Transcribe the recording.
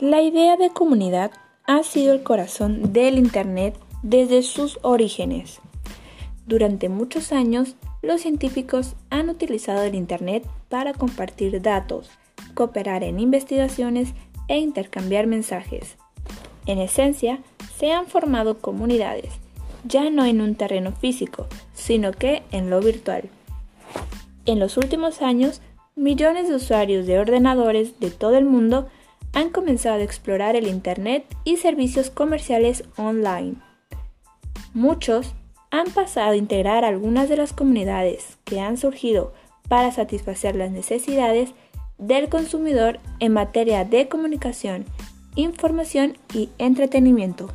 La idea de comunidad ha sido el corazón del Internet desde sus orígenes. Durante muchos años, los científicos han utilizado el Internet para compartir datos, cooperar en investigaciones e intercambiar mensajes. En esencia, se han formado comunidades, ya no en un terreno físico, sino que en lo virtual. En los últimos años, millones de usuarios de ordenadores de todo el mundo han comenzado a explorar el Internet y servicios comerciales online. Muchos han pasado a integrar algunas de las comunidades que han surgido para satisfacer las necesidades del consumidor en materia de comunicación, información y entretenimiento.